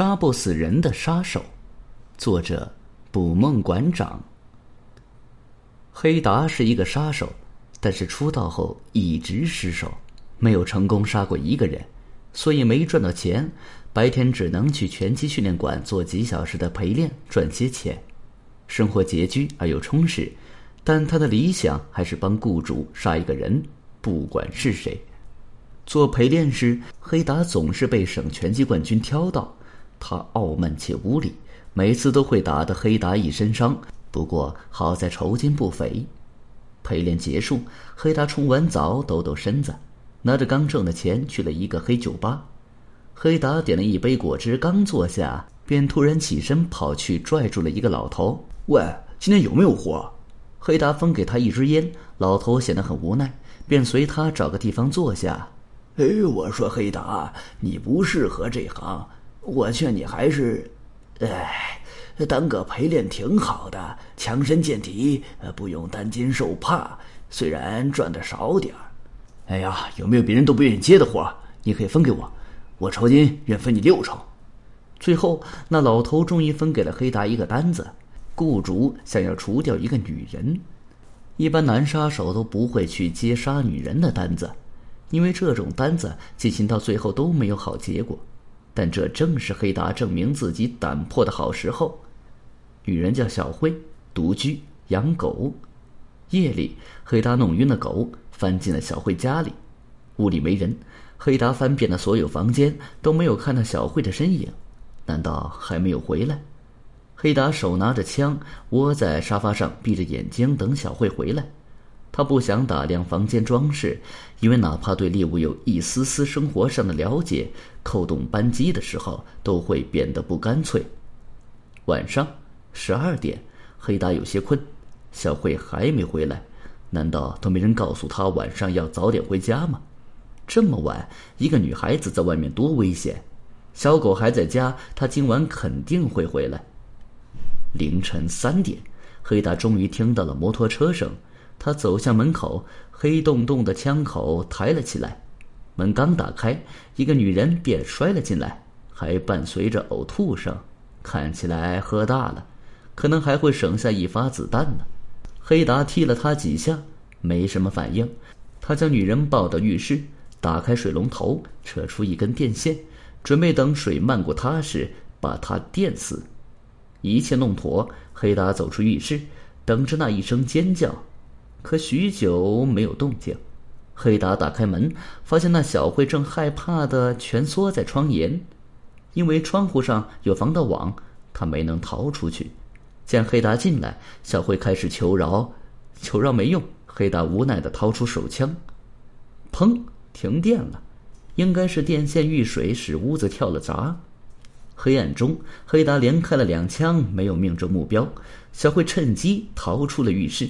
杀不死人的杀手，作者捕梦馆长。黑达是一个杀手，但是出道后一直失手，没有成功杀过一个人，所以没赚到钱。白天只能去拳击训练馆做几小时的陪练，赚些钱，生活拮据而又充实。但他的理想还是帮雇主杀一个人，不管是谁。做陪练时，黑达总是被省拳击冠军挑到。他傲慢且无礼，每次都会打得黑达一身伤。不过好在酬金不菲。陪练结束，黑达冲完澡，抖抖身子，拿着刚挣的钱去了一个黑酒吧。黑达点了一杯果汁，刚坐下，便突然起身跑去拽住了一个老头：“喂，今天有没有活？”黑达分给他一支烟，老头显得很无奈，便随他找个地方坐下。哎，我说黑达，你不适合这行。我劝你还是，哎，当个陪练挺好的，强身健体，不用担惊受怕。虽然赚的少点儿，哎呀，有没有别人都不愿意接的活？你可以分给我，我酬金愿分你六成。最后，那老头终于分给了黑达一个单子：雇主想要除掉一个女人。一般男杀手都不会去接杀女人的单子，因为这种单子进行到最后都没有好结果。但这正是黑达证明自己胆魄的好时候。女人叫小慧，独居，养狗。夜里，黑达弄晕了狗，翻进了小慧家里。屋里没人，黑达翻遍了所有房间，都没有看到小慧的身影。难道还没有回来？黑达手拿着枪，窝在沙发上，闭着眼睛等小慧回来。他不想打量房间装饰，因为哪怕对猎物有一丝丝生活上的了解，扣动扳机的时候都会变得不干脆。晚上十二点，黑达有些困，小慧还没回来，难道都没人告诉他晚上要早点回家吗？这么晚，一个女孩子在外面多危险！小狗还在家，他今晚肯定会回来。凌晨三点，黑达终于听到了摩托车声。他走向门口，黑洞洞的枪口抬了起来。门刚打开，一个女人便摔了进来，还伴随着呕吐声，看起来喝大了，可能还会省下一发子弹呢。黑达踢了他几下，没什么反应。他将女人抱到浴室，打开水龙头，扯出一根电线，准备等水漫过他时把他电死。一切弄妥，黑达走出浴室，等着那一声尖叫。可许久没有动静，黑达打开门，发现那小慧正害怕的蜷缩在窗沿，因为窗户上有防盗网，他没能逃出去。见黑达进来，小慧开始求饶，求饶没用，黑达无奈的掏出手枪，砰！停电了，应该是电线遇水使屋子跳了闸。黑暗中，黑达连开了两枪，没有命中目标，小慧趁机逃出了浴室。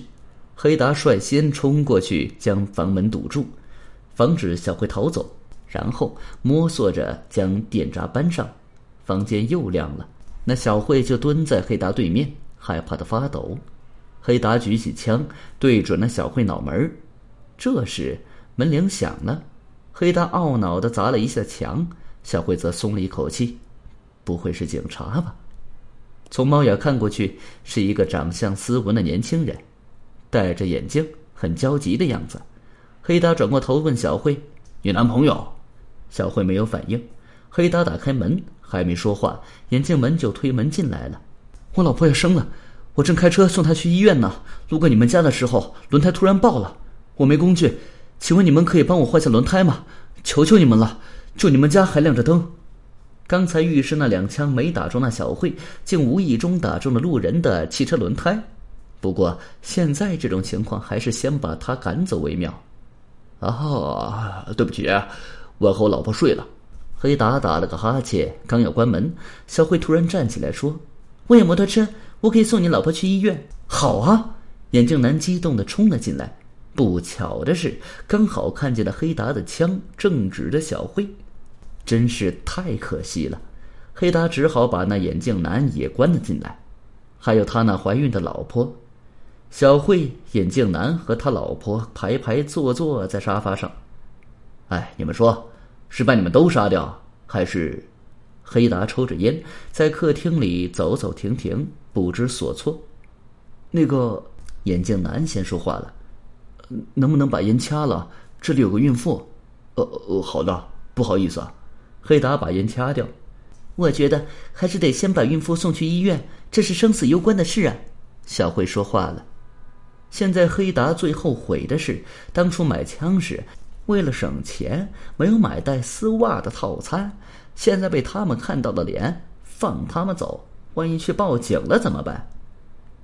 黑达率先冲过去，将房门堵住，防止小慧逃走。然后摸索着将电闸搬上，房间又亮了。那小慧就蹲在黑达对面，害怕的发抖。黑达举起枪，对准了小慧脑门。这时门铃响了，黑达懊恼的砸了一下墙，小慧则松了一口气。不会是警察吧？从猫眼看过去，是一个长相斯文的年轻人。戴着眼镜，很焦急的样子。黑达转过头问小慧：“你男朋友？”小慧没有反应。黑达打开门，还没说话，眼镜门就推门进来了。我老婆要生了，我正开车送她去医院呢。路过你们家的时候，轮胎突然爆了，我没工具，请问你们可以帮我换下轮胎吗？求求你们了！就你们家还亮着灯。刚才浴室那两枪没打中那小慧，竟无意中打中了路人的汽车轮胎。不过现在这种情况，还是先把他赶走为妙。啊，对不起，我和我老婆睡了。黑达打了个哈欠，刚要关门，小慧突然站起来说：“我有摩托车，我可以送你老婆去医院。”好啊！眼镜男激动的冲了进来。不巧的是，刚好看见了黑达的枪正指着小慧，真是太可惜了。黑达只好把那眼镜男也关了进来，还有他那怀孕的老婆。小慧、眼镜男和他老婆排排坐坐在沙发上。哎，你们说，是把你们都杀掉，还是？黑达抽着烟，在客厅里走走停停，不知所措。那个眼镜男先说话了：“能不能把烟掐了？这里有个孕妇。”“呃呃，好的，不好意思啊。”黑达把烟掐掉。我觉得还是得先把孕妇送去医院，这是生死攸关的事啊。小慧说话了。现在黑达最后悔的是，当初买枪时，为了省钱，没有买带丝袜的套餐。现在被他们看到了脸，放他们走，万一去报警了怎么办？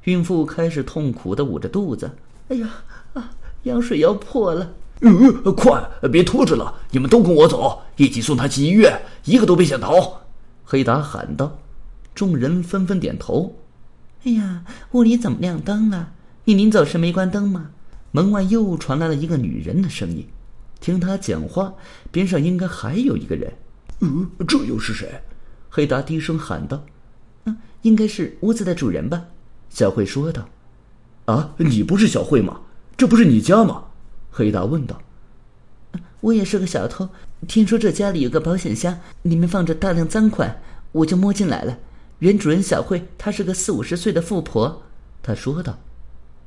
孕妇开始痛苦的捂着肚子。哎呀啊，羊水要破了！嗯，快，别拖着了，你们都跟我走，一起送他去医院，一个都别想逃！黑达喊道。众人纷纷点头。哎呀，屋里怎么亮灯了？你临走时没关灯吗？门外又传来了一个女人的声音。听她讲话，边上应该还有一个人。嗯，这又是谁？黑达低声喊道：“嗯，应该是屋子的主人吧？”小慧说道。“啊，你不是小慧吗？这不是你家吗？”黑达问道。“我也是个小偷，听说这家里有个保险箱，里面放着大量赃款，我就摸进来了。原主人小慧，她是个四五十岁的富婆。”她说道。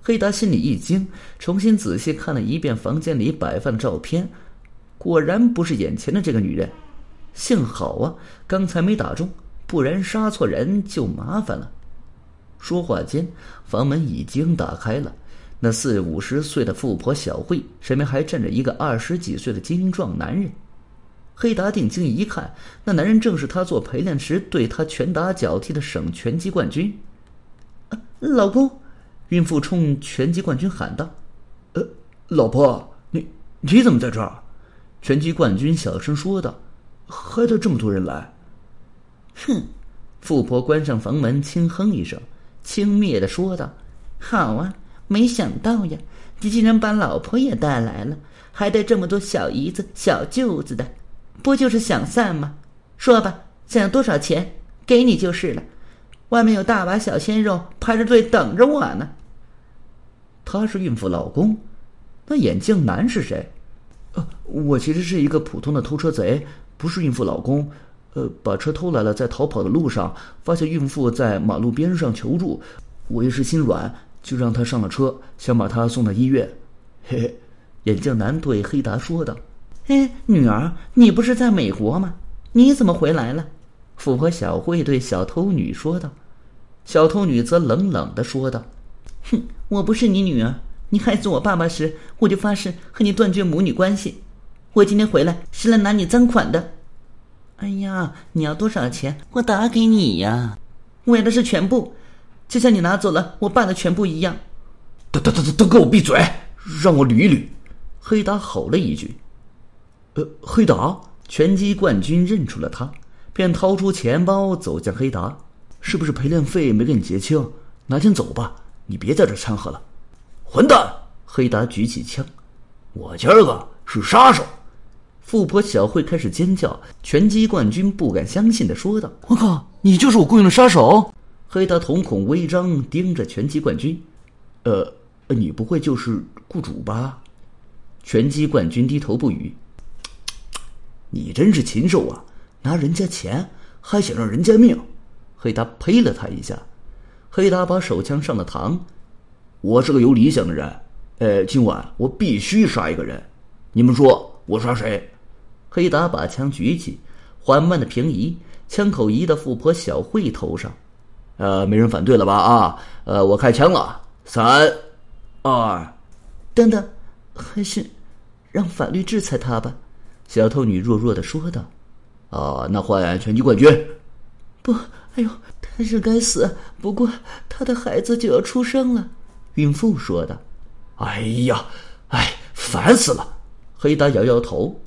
黑达心里一惊，重新仔细看了一遍房间里摆放的照片，果然不是眼前的这个女人。幸好啊，刚才没打中，不然杀错人就麻烦了。说话间，房门已经打开了，那四五十岁的富婆小慧身边还站着一个二十几岁的精壮男人。黑达定睛一看，那男人正是他做陪练时对他拳打脚踢的省拳击冠军。老公。孕妇冲拳击冠军喊道：“呃，老婆，你你怎么在这儿？”拳击冠军小声说道：“还得这么多人来。”哼！富婆关上房门，轻哼一声，轻蔑的说道：“好啊，没想到呀，你竟然把老婆也带来了，还带这么多小姨子、小舅子的，不就是想散吗？说吧，想要多少钱，给你就是了。外面有大把小鲜肉排着队等着我呢。”他是孕妇老公，那眼镜男是谁？呃，我其实是一个普通的偷车贼，不是孕妇老公。呃，把车偷来了，在逃跑的路上发现孕妇在马路边上求助，我一时心软，就让她上了车，想把她送到医院。嘿嘿，眼镜男对黑达说道：“哎，女儿，你不是在美国吗？你怎么回来了？”富婆小慧对小偷女说道。小偷女则冷冷的说道。哼，我不是你女儿。你害死我爸爸时，我就发誓和你断绝母女关系。我今天回来是来拿你赃款的。哎呀，你要多少钱？我打给你呀。我要的是全部，就像你拿走了我爸的全部一样。都都都都都给我闭嘴，让我捋一捋！黑达吼了一句。呃，黑达，拳击冠军认出了他，便掏出钱包走向黑达。是不是陪练费没给你结清？拿钱走吧。你别在这掺和了，混蛋！黑达举起枪，我今儿个是杀手。富婆小慧开始尖叫，拳击冠军不敢相信的说道：“我靠，你就是我雇佣的杀手！”黑达瞳孔微张，盯着拳击冠军：“呃，你不会就是雇主吧？”拳击冠军低头不语。你真是禽兽啊！拿人家钱，还想让人家命？黑达呸了他一下。黑达把手枪上了膛，我是个有理想的人，呃，今晚我必须杀一个人，你们说我杀谁？黑达把枪举起，缓慢的平移，枪口移到富婆小慧头上，呃，没人反对了吧？啊，呃，我开枪了，三，二，等等，还是让法律制裁他吧。小偷女弱弱的说道。啊，那换拳击冠军。不，哎呦。他是该死，不过他的孩子就要出生了。”孕妇说道。“哎呀，哎，烦死了！”黑达摇摇头。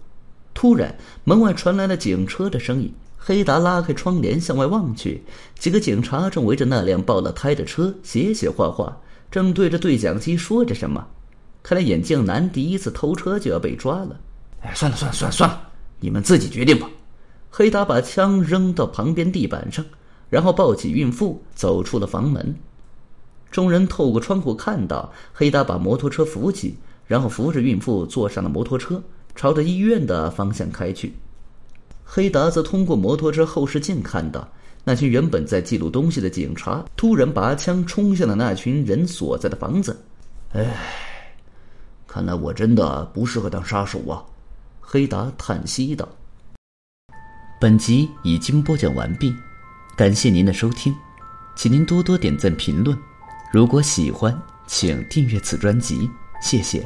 突然，门外传来了警车的声音。黑达拉开窗帘向外望去，几个警察正围着那辆爆了胎的车写写画画，正对着对讲机说着什么。看来眼镜男第一次偷车就要被抓了。哎，算了算了算了算了，你们自己决定吧。黑达把枪扔到旁边地板上。然后抱起孕妇走出了房门，众人透过窗户看到黑达把摩托车扶起，然后扶着孕妇坐上了摩托车，朝着医院的方向开去。黑达则通过摩托车后视镜看到，那群原本在记录东西的警察突然拔枪冲向了那群人所在的房子。唉，看来我真的不适合当杀手啊！黑达叹息道。本集已经播讲完毕，感谢您的收听，请您多多点赞评论。如果喜欢，请订阅此专辑，谢谢。